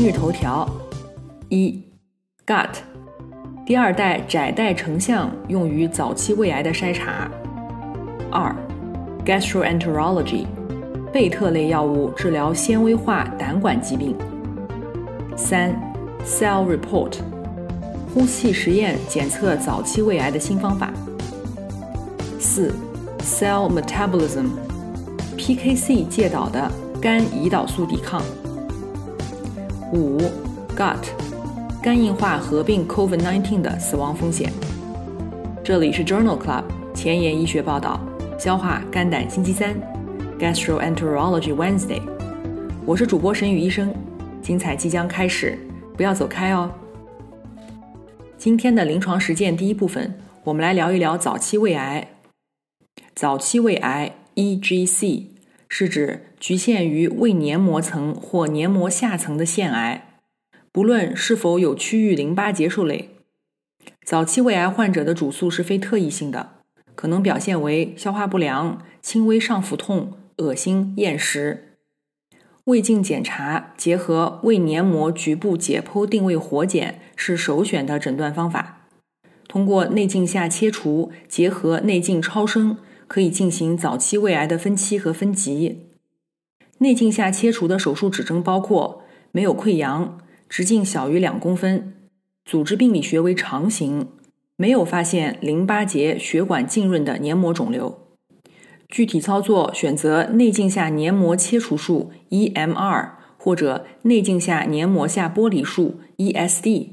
今日头条：一，Gut，第二代窄带成像用于早期胃癌的筛查。二，Gastroenterology，贝特类药物治疗纤维化胆管疾病。三，Cell Report，呼气实验检测早期胃癌的新方法。四，Cell Metabolism，PKC 介导的肝胰岛素抵抗。五，Gut，肝硬化合并 COVID-19 的死亡风险。这里是 Journal Club 前沿医学报道，消化肝胆星期三，Gastroenterology Wednesday。我是主播沈宇医生，精彩即将开始，不要走开哦。今天的临床实践第一部分，我们来聊一聊早期胃癌。早期胃癌 （EGC）。是指局限于胃黏膜层或黏膜下层的腺癌，不论是否有区域淋巴结受累。早期胃癌患者的主诉是非特异性的，可能表现为消化不良、轻微上腹痛、恶心、厌食。胃镜检查结合胃黏膜局部解剖定位活检是首选的诊断方法。通过内镜下切除结合内镜超声。可以进行早期胃癌的分期和分级。内镜下切除的手术指征包括没有溃疡、直径小于两公分、组织病理学为长形、没有发现淋巴结血管浸润的黏膜肿瘤。具体操作选择内镜下黏膜切除术 （EMR） 或者内镜下黏膜下剥离术 （ESD），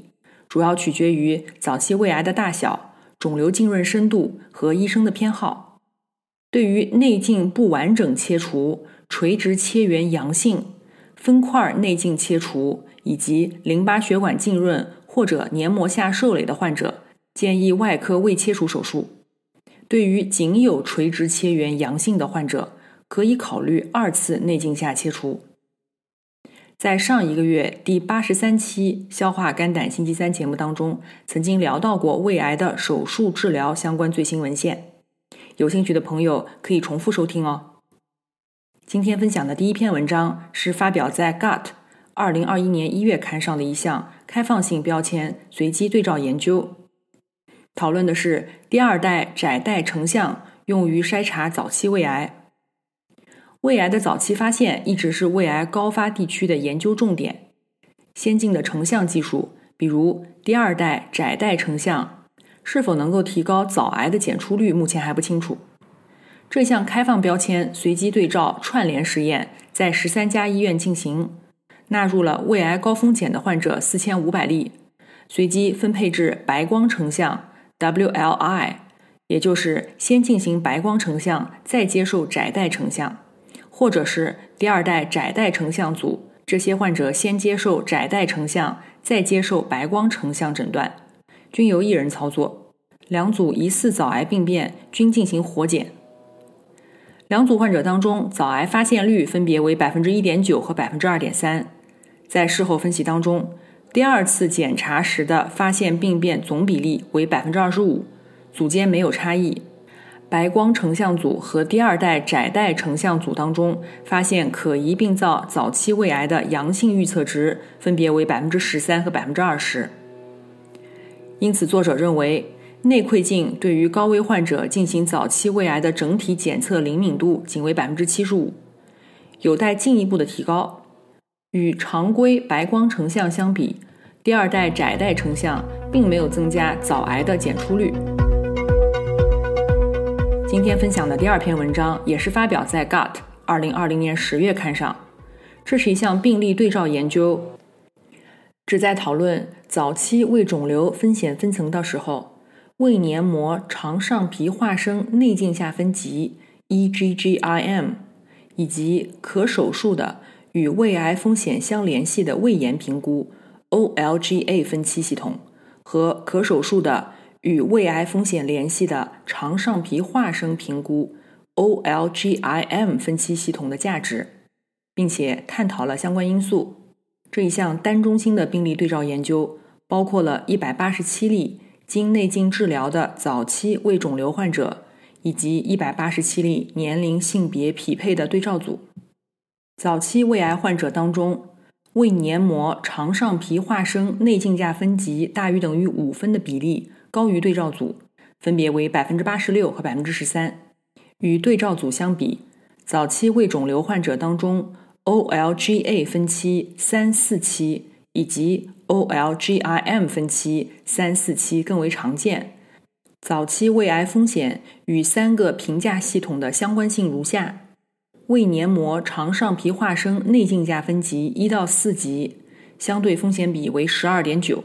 主要取决于早期胃癌的大小、肿瘤浸润深度和医生的偏好。对于内镜不完整切除、垂直切缘阳性、分块内镜切除以及淋巴血管浸润或者黏膜下受累的患者，建议外科胃切除手术。对于仅有垂直切缘阳性的患者，可以考虑二次内镜下切除。在上一个月第八十三期消化肝胆星期三节目当中，曾经聊到过胃癌的手术治疗相关最新文献。有兴趣的朋友可以重复收听哦。今天分享的第一篇文章是发表在《Gut》二零二一年一月刊上的一项开放性标签随机对照研究，讨论的是第二代窄带成像用于筛查早期胃癌。胃癌的早期发现一直是胃癌高发地区的研究重点。先进的成像技术，比如第二代窄带成像。是否能够提高早癌的检出率，目前还不清楚。这项开放标签随机对照串联实验在十三家医院进行，纳入了胃癌高风险的患者四千五百例，随机分配至白光成像 （WLI），也就是先进行白光成像再接受窄带成像，或者是第二代窄带成像组。这些患者先接受窄带成像，再接受白光成像诊断。均由一人操作，两组疑似早癌病变均进行活检。两组患者当中，早癌发现率分别为百分之一点九和百分之二点三。在事后分析当中，第二次检查时的发现病变总比例为百分之二十五，组间没有差异。白光成像组和第二代窄带成像组当中，发现可疑病灶早期胃癌的阳性预测值分别为百分之十三和百分之二十。因此，作者认为内窥镜对于高危患者进行早期胃癌的整体检测灵敏度仅为百分之七十五，有待进一步的提高。与常规白光成像相比，第二代窄带成像并没有增加早癌的检出率。今天分享的第二篇文章也是发表在《Gut》二零二零年十月刊上，这是一项病例对照研究。旨在讨论早期胃肿瘤风险分层的时候，胃黏膜肠上皮化生内镜下分级 （EGGIM） 以及可手术的与胃癌风险相联系的胃炎评估 （OLGA） 分期系统和可手术的与胃癌风险联系的肠上皮化生评估 （OLGIM） 分期系统的价值，并且探讨了相关因素。这一项单中心的病例对照研究包括了187例经内镜治疗的早期胃肿瘤患者，以及187例年龄性别匹配的对照组。早期胃癌患者当中，胃黏膜肠上皮化生内镜架分级大于等于五分的比例高于对照组，分别为百分之八十六和百分之十三。与对照组相比，早期胃肿瘤患者当中，OLGA 分期三四期以及 OLGIM 分期三四期更为常见。早期胃癌风险与三个评价系统的相关性如下。胃黏膜肠上皮化生内镜下分级一到四级，相对风险比为十二点九；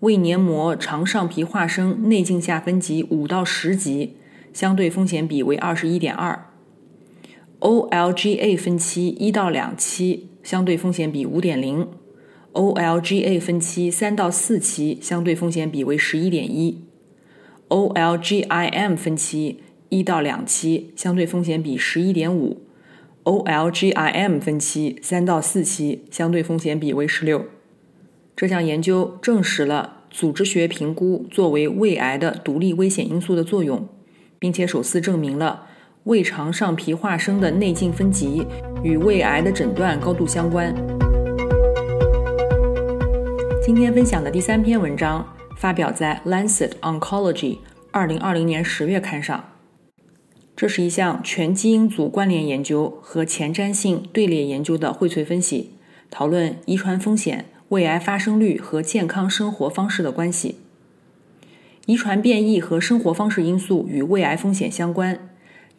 胃黏膜肠上皮化生内镜下分级五到十级，相对风险比为二十一点二；OLGA 分期一到两期，相对风险比五点零；OLGA 分期三到四期，相对风险比为十一点一；OLGIM 分期。一到两期相对风险比十一点五，OLGIM 分期三到四期相对风险比为十六。这项研究证实了组织学评估作为胃癌的独立危险因素的作用，并且首次证明了胃肠上皮化生的内镜分级与胃癌的诊断高度相关。今天分享的第三篇文章发表在《Lancet Oncology》二零二零年十月刊上。这是一项全基因组关联研究和前瞻性队列研究的荟萃分析，讨论遗传风险、胃癌发生率和健康生活方式的关系。遗传变异和生活方式因素与胃癌风险相关，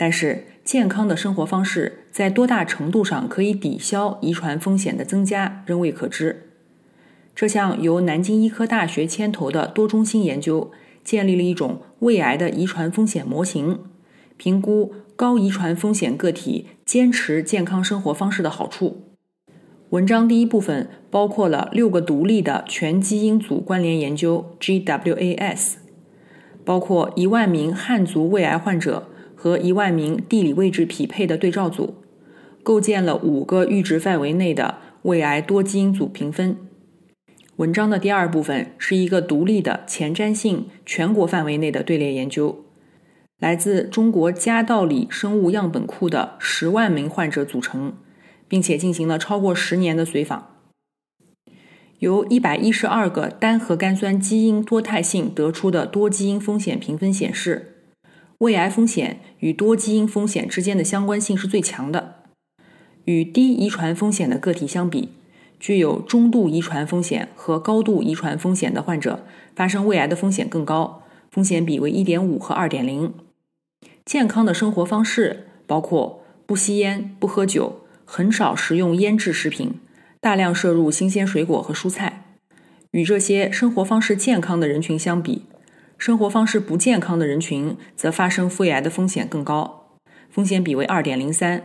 但是健康的生活方式在多大程度上可以抵消遗传风险的增加仍未可知。这项由南京医科大学牵头的多中心研究，建立了一种胃癌的遗传风险模型。评估高遗传风险个体坚持健康生活方式的好处。文章第一部分包括了六个独立的全基因组关联研究 （GWAS），包括一万名汉族胃癌患者和一万名地理位置匹配的对照组，构建了五个阈值范围内的胃癌多基因组评分。文章的第二部分是一个独立的前瞻性全国范围内的队列研究。来自中国家道里生物样本库的十万名患者组成，并且进行了超过十年的随访。由一百一十二个单核苷酸基因多态性得出的多基因风险评分显示，胃癌风险与多基因风险之间的相关性是最强的。与低遗传风险的个体相比，具有中度遗传风险和高度遗传风险的患者发生胃癌的风险更高，风险比为一点五和二点零。健康的生活方式包括不吸烟、不喝酒、很少食用腌制食品、大量摄入新鲜水果和蔬菜。与这些生活方式健康的人群相比，生活方式不健康的人群则发生肺癌的风险更高，风险比为二点零三。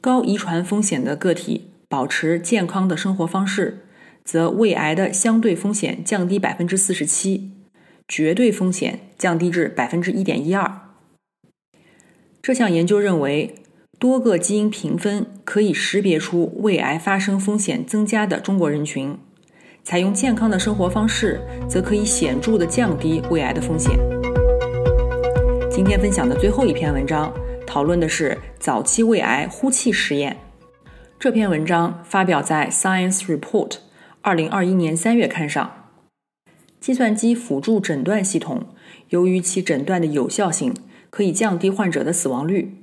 高遗传风险的个体保持健康的生活方式，则胃癌的相对风险降低百分之四十七，绝对风险降低至百分之一点一二。这项研究认为，多个基因评分可以识别出胃癌发生风险增加的中国人群。采用健康的生活方式，则可以显著的降低胃癌的风险。今天分享的最后一篇文章，讨论的是早期胃癌呼气实验。这篇文章发表在《Science Report》二零二一年三月刊上。计算机辅助诊断系统由于其诊断的有效性。可以降低患者的死亡率。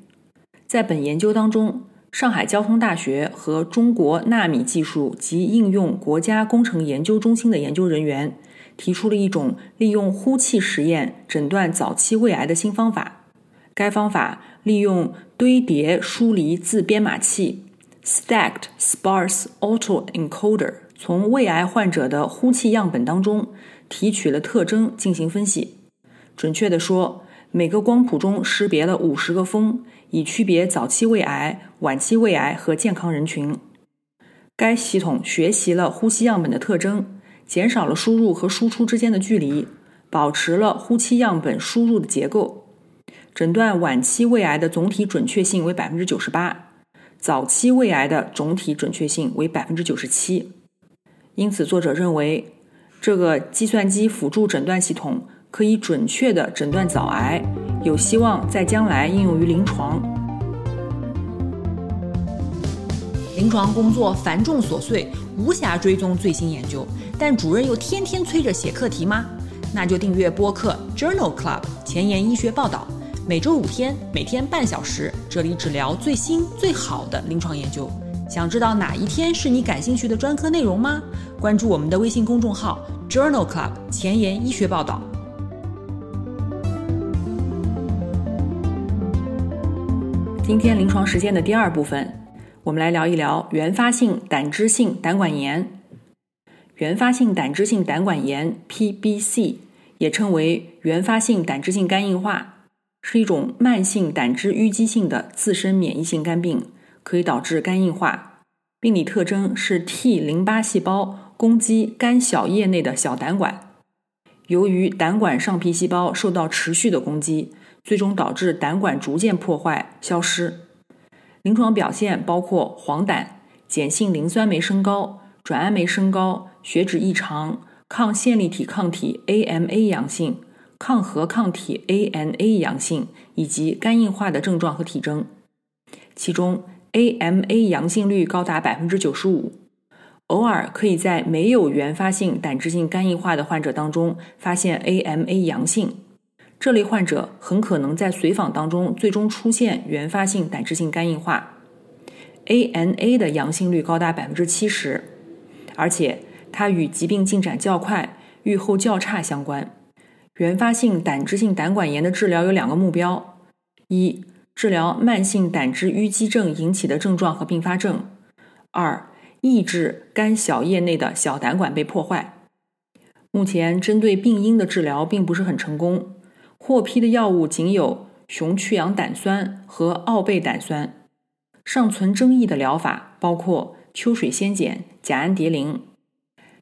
在本研究当中，上海交通大学和中国纳米技术及应用国家工程研究中心的研究人员提出了一种利用呼气实验诊断早期胃癌的新方法。该方法利用堆叠疏离自编码器 （Stacked Sparse Autoencoder） 从胃癌患者的呼气样本当中提取了特征进行分析。准确地说，每个光谱中识别了五十个峰，以区别早期胃癌、晚期胃癌和健康人群。该系统学习了呼吸样本的特征，减少了输入和输出之间的距离，保持了呼吸样本输入的结构。诊断晚期胃癌的总体准确性为百分之九十八，早期胃癌的总体准确性为百分之九十七。因此，作者认为，这个计算机辅助诊断系统可以准确地诊断早癌，有希望在将来应用于临床。临床工作繁重琐碎，无暇追踪最新研究，但主任又天天催着写课题吗？那就订阅播客 Journal Club 前沿医学报道，每周五天，每天半小时，这里只聊最新最好的临床研究。想知道哪一天是你感兴趣的专科内容吗？关注我们的微信公众号 Journal Club 前沿医学报道。今天临床实践的第二部分，我们来聊一聊原发性胆汁性胆管炎。原发性胆汁性胆管炎 （PBC） 也称为原发性胆汁性肝硬化，是一种慢性胆汁淤积性的自身免疫性肝病。可以导致肝硬化，病理特征是 T 淋巴细胞攻击肝小叶内的小胆管，由于胆管上皮细胞受到持续的攻击，最终导致胆管逐渐破坏消失。临床表现包括黄疸、碱性磷酸酶升高、转氨酶升高、血脂异常、抗线粒体抗体 AMA 阳性、抗核抗体 ANA 阳性以及肝硬化的症状和体征，其中。AMA 阳性率高达百分之九十五，偶尔可以在没有原发性胆汁性肝硬化的患者当中发现 AMA 阳性，这类患者很可能在随访当中最终出现原发性胆汁性肝硬化。ANA 的阳性率高达百分之七十，而且它与疾病进展较快、预后较差相关。原发性胆汁性胆管炎的治疗有两个目标：一。治疗慢性胆汁淤积症引起的症状和并发症。二、抑制肝小叶内的小胆管被破坏。目前针对病因的治疗并不是很成功，获批的药物仅有雄去氧胆酸和奥贝胆酸。尚存争议的疗法包括秋水仙碱、甲氨蝶呤。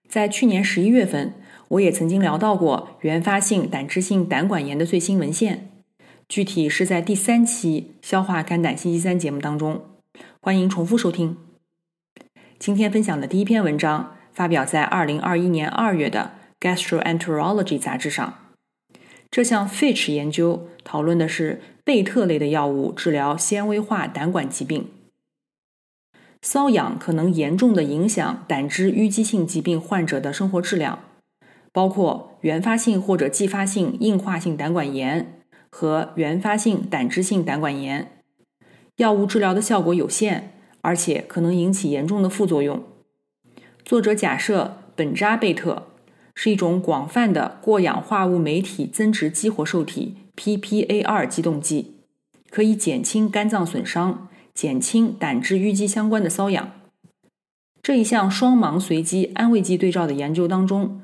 在去年十一月份，我也曾经聊到过原发性胆汁性胆管炎的最新文献。具体是在第三期消化肝胆星期三节目当中，欢迎重复收听。今天分享的第一篇文章发表在二零二一年二月的《Gastroenterology》杂志上。这项 Fitch 研究讨论的是贝特类的药物治疗纤维化胆管疾病。瘙痒可能严重的影响胆汁淤积性疾病患者的生活质量，包括原发性或者继发性硬化性胆管炎。和原发性胆汁性胆管炎，药物治疗的效果有限，而且可能引起严重的副作用。作者假设苯扎贝特是一种广泛的过氧化物酶体增殖激活受体 （PPAR） 激动剂，可以减轻肝脏损伤、减轻胆汁淤积相关的瘙痒。这一项双盲随机安慰剂对照的研究当中，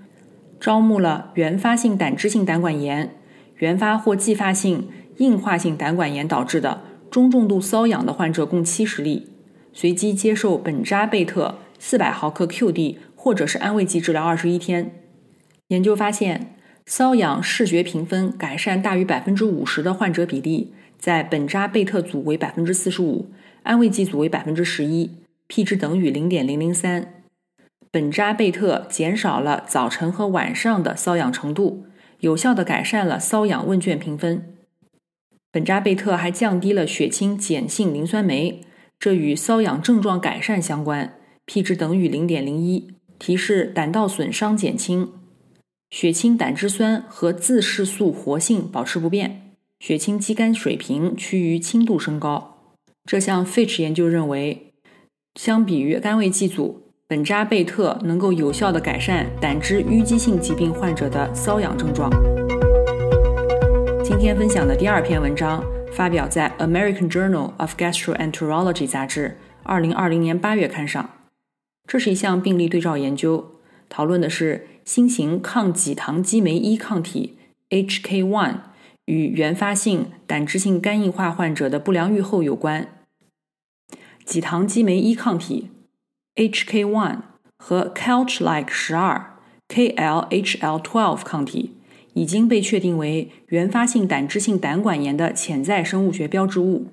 招募了原发性胆汁性胆管炎。原发或继发性硬化性胆管炎导致的中重度瘙痒的患者共七十例，随机接受苯扎贝特四百毫克 QD 或者是安慰剂治疗二十一天。研究发现，瘙痒视觉评分改善大于百分之五十的患者比例，在苯扎贝特组为百分之四十五，安慰剂组为百分之十一，P 值等于零点零零三。苯扎贝特减少了早晨和晚上的瘙痒程度。有效的改善了瘙痒问卷评分。苯扎贝特还降低了血清碱性磷酸酶，这与瘙痒症状改善相关，P 值等于零点零一，提示胆道损伤减轻。血清胆汁酸和自噬素活性保持不变，血清肌酐水平趋于轻度升高。这项 Fitch 研究认为，相比于安慰剂组。苯扎贝特能够有效地改善胆汁淤积性疾病患者的瘙痒症状。今天分享的第二篇文章发表在《American Journal of Gastroenterology》杂志二零二零年八月刊上。这是一项病例对照研究，讨论的是新型抗己糖激酶一抗体 HK1 与原发性胆汁性肝硬化患者的不良预后有关。己糖激酶一抗体 （HK1） 和 Couch-like 十二 （KLHL12） 抗体已经被确定为原发性胆汁性胆管炎的潜在生物学标志物。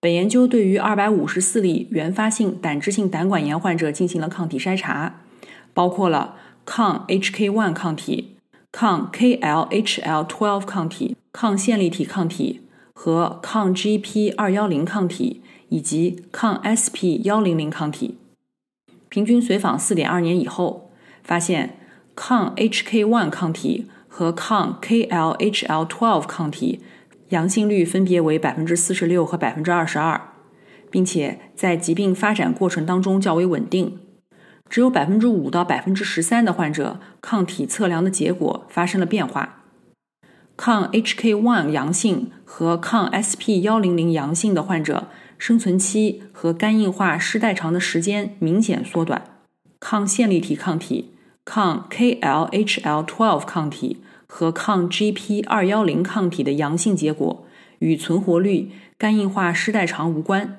本研究对于二百五十四例原发性胆汁性胆管炎患者进行了抗体筛查，包括了抗 HK1 抗体、抗 KLHL12 抗体、抗线粒体抗体和抗 GP 二幺零抗体以及抗 SP 幺零零抗体。平均随访四点二年以后，发现抗 HK1 抗体和抗 KLHL12 抗体。阳性率分别为百分之四十六和百分之二十二，并且在疾病发展过程当中较为稳定。只有百分之五到百分之十三的患者抗体测量的结果发生了变化。抗 HK1 阳性和抗 SP 幺零零阳性的患者生存期和肝硬化失代偿的时间明显缩短。抗线粒体抗体、抗 KLHL12 抗体。和抗 GP 二幺零抗体的阳性结果与存活率、肝硬化失代偿无关。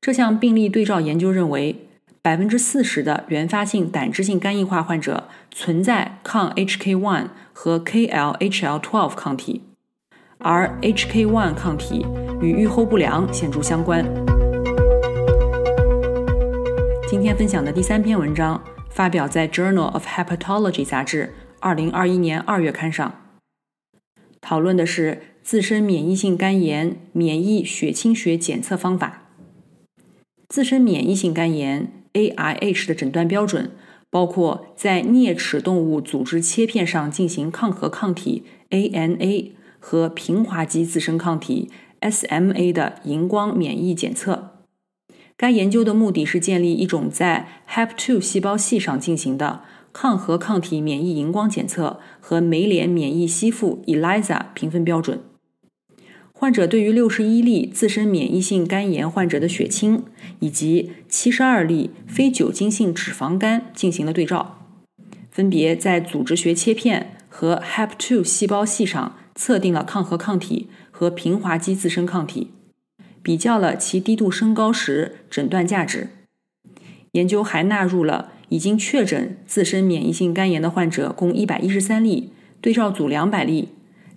这项病例对照研究认为，百分之四十的原发性胆汁性肝硬化患者存在抗 HK1 和 KLHL12 抗体，而 HK1 抗体与预后不良显著相关。今天分享的第三篇文章发表在《Journal of Hepatology》杂志。二零二一年二月刊上，讨论的是自身免疫性肝炎免疫血清学检测方法。自身免疫性肝炎 （AIH） 的诊断标准包括在啮齿动物组织切片上进行抗核抗体 （ANA） 和平滑肌自身抗体 （SMA） 的荧光免疫检测。该研究的目的是建立一种在 HEP2 细胞系上进行的。抗核抗体免疫荧光检测和酶联免疫吸附 （ELISA） 评分标准。患者对于六十一例自身免疫性肝炎患者的血清以及七十二例非酒精性脂肪肝进行了对照，分别在组织学切片和 HEP2 细胞系上测定了抗核抗体和平滑肌自身抗体，比较了其低度升高时诊断价值。研究还纳入了。已经确诊自身免疫性肝炎的患者共一百一十三例，对照组两百例，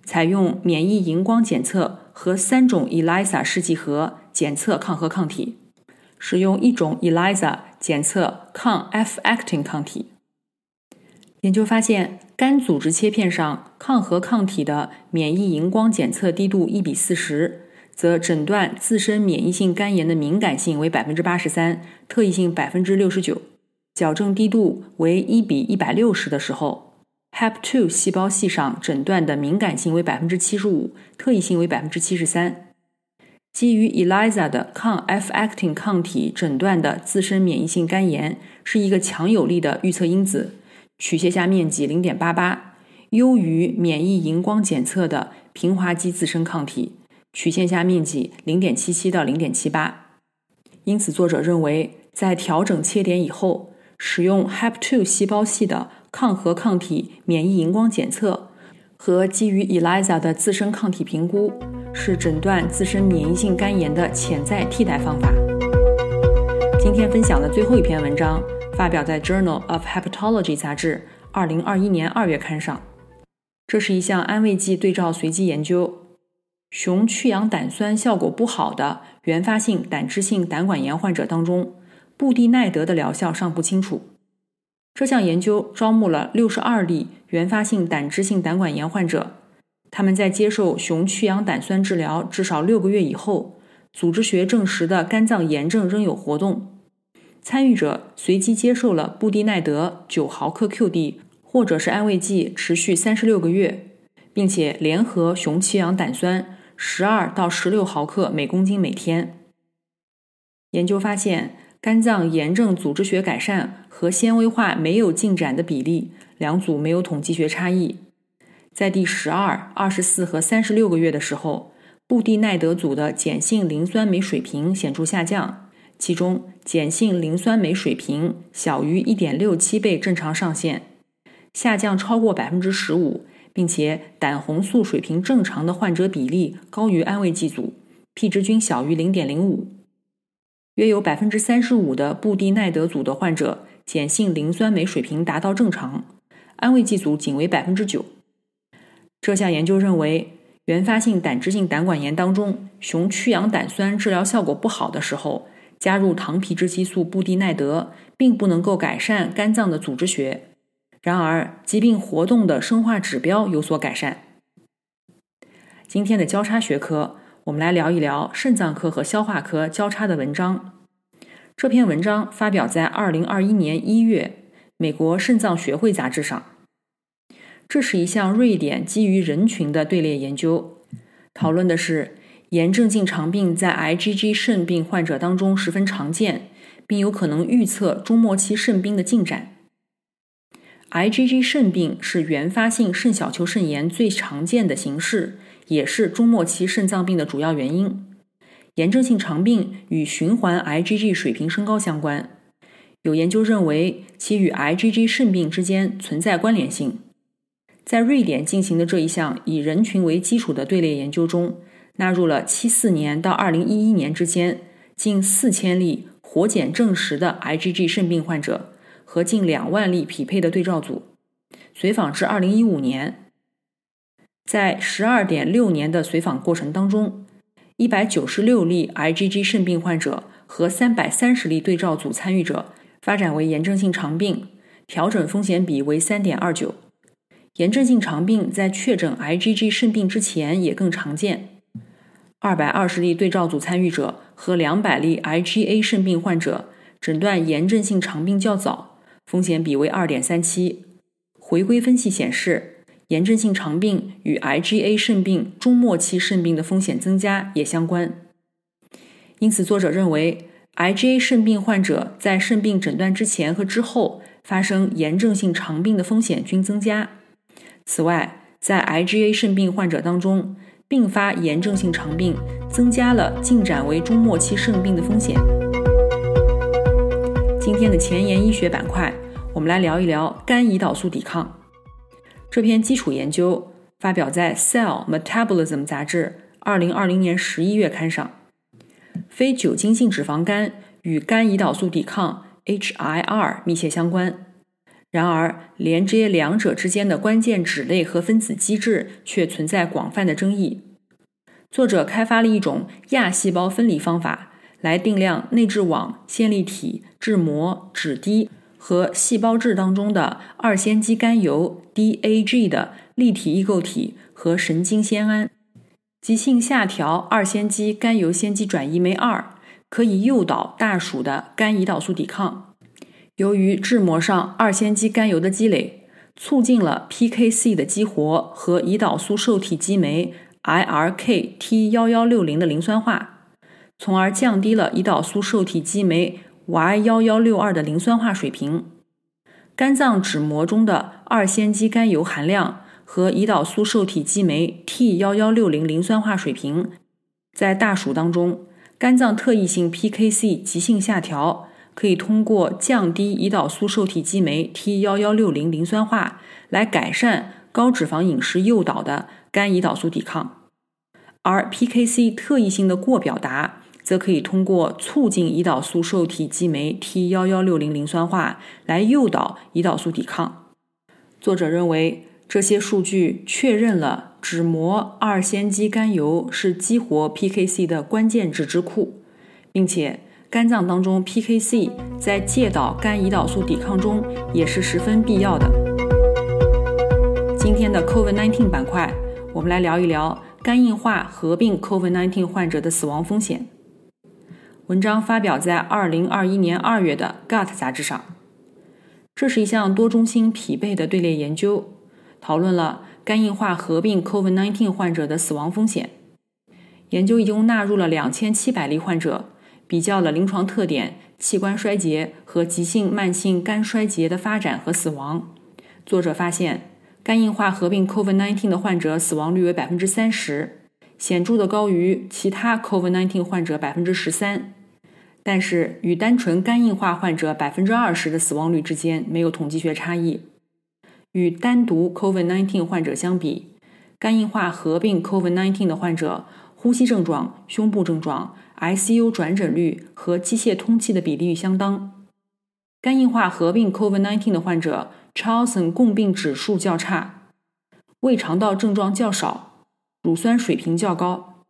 采用免疫荧光检测和三种 ELISA 试剂盒检测抗核抗体，使用一种 ELISA 检测抗 F-actin 抗体。研究发现，肝组织切片上抗核抗体的免疫荧光检测低度一比四十，则诊断自身免疫性肝炎的敏感性为百分之八十三，特异性百分之六十九。矫正低度为一比一百六十的时候，HEP2 细胞系上诊断的敏感性为百分之七十五，特异性为百分之七十三。基于 ELISA 的抗 F-actin 抗体诊断的自身免疫性肝炎是一个强有力的预测因子，取线下面积零点八八，优于免疫荧光检测的平滑肌自身抗体，取线下面积零点七七到零点七八。因此，作者认为在调整切点以后。使用 HEP2 细胞系的抗核抗体免疫荧光检测和基于 ELISA 的自身抗体评估，是诊断自身免疫性肝炎的潜在替代方法。今天分享的最后一篇文章发表在《Journal of Hepatology》杂志2021年2月刊上。这是一项安慰剂对照随机研究，熊去氧胆酸效果不好的原发性胆汁性胆管炎患者当中。布地奈德的疗效尚不清楚。这项研究招募了六十二例原发性胆汁性胆管炎患者，他们在接受熊去氧胆酸治疗至少六个月以后，组织学证实的肝脏炎症仍有活动。参与者随机接受了布地奈德九毫克 QD 或者是安慰剂，持续三十六个月，并且联合熊去氧胆酸十二到十六毫克每公斤每天。研究发现。肝脏炎症组织学改善和纤维化没有进展的比例，两组没有统计学差异。在第十二、二十四和三十六个月的时候，布地奈德组的碱性磷酸酶水平显著下降，其中碱性磷酸酶水平小于一点六七倍正常上限，下降超过百分之十五，并且胆红素水平正常的患者比例高于安慰剂组，P 值均小于零点零五。约有百分之三十五的布地奈德组的患者碱性磷酸酶水平达到正常，安慰剂组仅为百分之九。这项研究认为，原发性胆汁性胆管炎当中，雄去氧胆酸治疗效果不好的时候，加入糖皮质激素布地奈德，并不能够改善肝脏的组织学。然而，疾病活动的生化指标有所改善。今天的交叉学科。我们来聊一聊肾脏科和消化科交叉的文章。这篇文章发表在二零二一年一月美国肾脏学会杂志上。这是一项瑞典基于人群的队列研究，讨论的是炎症性肠病在 IgG 肾病患者当中十分常见，并有可能预测终末期肾病的进展。IgG 肾病是原发性肾小球肾炎最常见的形式。也是终末期肾脏病的主要原因。炎症性肠病与循环 IgG 水平升高相关，有研究认为其与 IgG 肾病之间存在关联性。在瑞典进行的这一项以人群为基础的队列研究中，纳入了七四年到二零一一年之间近四千例活检证实的 IgG 肾病患者和近两万例匹配的对照组，随访至二零一五年。在十二点六年的随访过程当中，一百九十六例 IgG 肾病患者和三百三十例对照组参与者发展为炎症性肠病，调整风险比为三点二九。炎症性肠病在确诊 IgG 肾病之前也更常见。二百二十例对照组参与者和两百例 IgA 肾病患者诊断炎症性肠病较早，风险比为二点三七。回归分析显示。炎症性肠病与 IgA 肾病终末期肾病的风险增加也相关，因此作者认为 IgA 肾病患者在肾病诊断之前和之后发生炎症性肠病的风险均增加。此外，在 IgA 肾病患者当中，并发炎症性肠病增加了进展为终末期肾病的风险。今天的前沿医学板块，我们来聊一聊肝胰岛素抵抗。这篇基础研究发表在《Cell Metabolism》杂志二零二零年十一月刊上。非酒精性脂肪肝与肝胰岛素抵抗 （HIR） 密切相关，然而连接两者之间的关键脂类和分子机制却存在广泛的争议。作者开发了一种亚细胞分离方法，来定量内质网、线粒体、质膜、脂滴。和细胞质当中的二酰基甘油 （DAG） 的立体异构体和神经酰胺，急性下调二酰基甘油酰基转移酶二，可以诱导大鼠的肝胰岛素抵抗。由于质膜上二酰基甘油的积累，促进了 PKC 的激活和胰岛素受体激酶 IRK T 幺幺六零的磷酸化，从而降低了胰岛素受体激酶。Y 幺幺六二的磷酸化水平，肝脏脂膜中的二酰基甘油含量和胰岛素受体激酶 T 幺幺六零磷酸化水平，在大鼠当中，肝脏特异性 PKC 急性下调，可以通过降低胰岛素受体激酶 T 幺幺六零磷酸化来改善高脂肪饮食诱导的肝胰岛素抵抗，而 PKC 特异性的过表达。则可以通过促进胰岛素受体激酶 T 幺幺六零磷酸化来诱导胰岛素抵抗。作者认为，这些数据确认了脂膜二酰基甘油是激活 PKC 的关键脂质库，并且肝脏当中 PKC 在介导肝胰岛素抵抗中也是十分必要的。今天的 COVID-19 板块，我们来聊一聊肝硬化合并 COVID-19 患者的死亡风险。文章发表在二零二一年二月的《Gut》杂志上。这是一项多中心匹配的队列研究，讨论了肝硬化合并 COVID-19 患者的死亡风险。研究一共纳入了两千七百例患者，比较了临床特点、器官衰竭和急性慢性肝衰竭的发展和死亡。作者发现，肝硬化合并 COVID-19 的患者死亡率为百分之三十。显著的高于其他 COVID-19 患者百分之十三，但是与单纯肝硬化患者百分之二十的死亡率之间没有统计学差异。与单独 COVID-19 患者相比，肝硬化合并 COVID-19 的患者呼吸症状、胸部症状、ICU 转诊率和机械通气的比例相当。肝硬化合并 COVID-19 的患者 Charlson 共病指数较差，胃肠道症状较少，乳酸水平较高。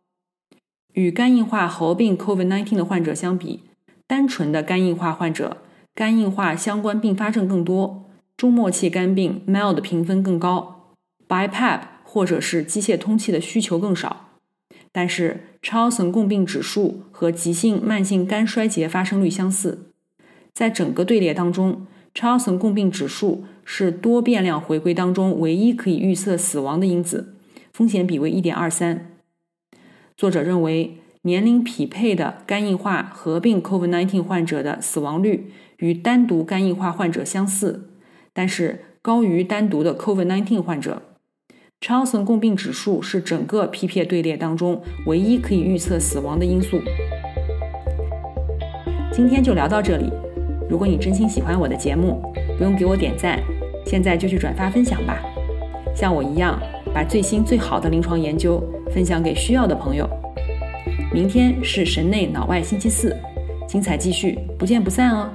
与肝硬化合并 COVID-19 的患者相比，单纯的肝硬化患者肝硬化相关并发症更多，中末期肝病 （mild） 评分更高，BiPAP 或者是机械通气的需求更少。但是超声共病指数和急性慢性肝衰竭发生率相似，在整个队列当中，超声共病指数是多变量回归当中唯一可以预测死亡的因子，风险比为一点二三。作者认为。年龄匹配的肝硬化合并 COVID-19 患者的死亡率与单独肝硬化患者相似，但是高于单独的 COVID-19 患者。超层共病指数是整个 PPA 队列当中唯一可以预测死亡的因素。今天就聊到这里。如果你真心喜欢我的节目，不用给我点赞，现在就去转发分享吧。像我一样，把最新最好的临床研究分享给需要的朋友。明天是神内脑外星期四，精彩继续，不见不散哦。